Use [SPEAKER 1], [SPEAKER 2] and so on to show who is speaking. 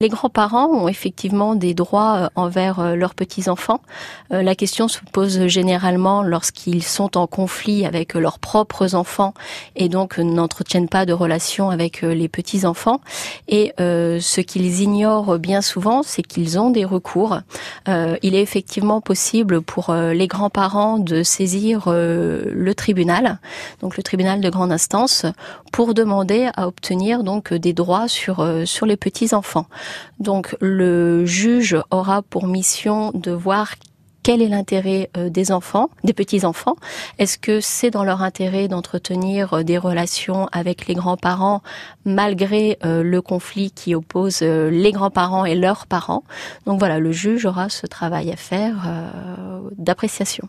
[SPEAKER 1] Les grands-parents ont effectivement des droits euh, envers euh, leurs petits-enfants. Euh, la question se pose généralement lorsqu'ils sont en conflit avec leurs propres enfants et donc n'entretiennent pas de relation avec les petits-enfants. Et ce qu'ils ignorent bien souvent, c'est qu'ils ont des recours. il est effectivement possible pour les grands-parents de saisir le tribunal, donc le tribunal de grande instance, pour demander à obtenir donc des droits sur sur les petits-enfants. Donc le juge aura pour mission de voir quel est l'intérêt euh, des enfants, des petits-enfants Est-ce que c'est dans leur intérêt d'entretenir euh, des relations avec les grands-parents malgré euh, le conflit qui oppose les grands-parents et leurs parents? Donc voilà, le juge aura ce travail à faire d'appréciation.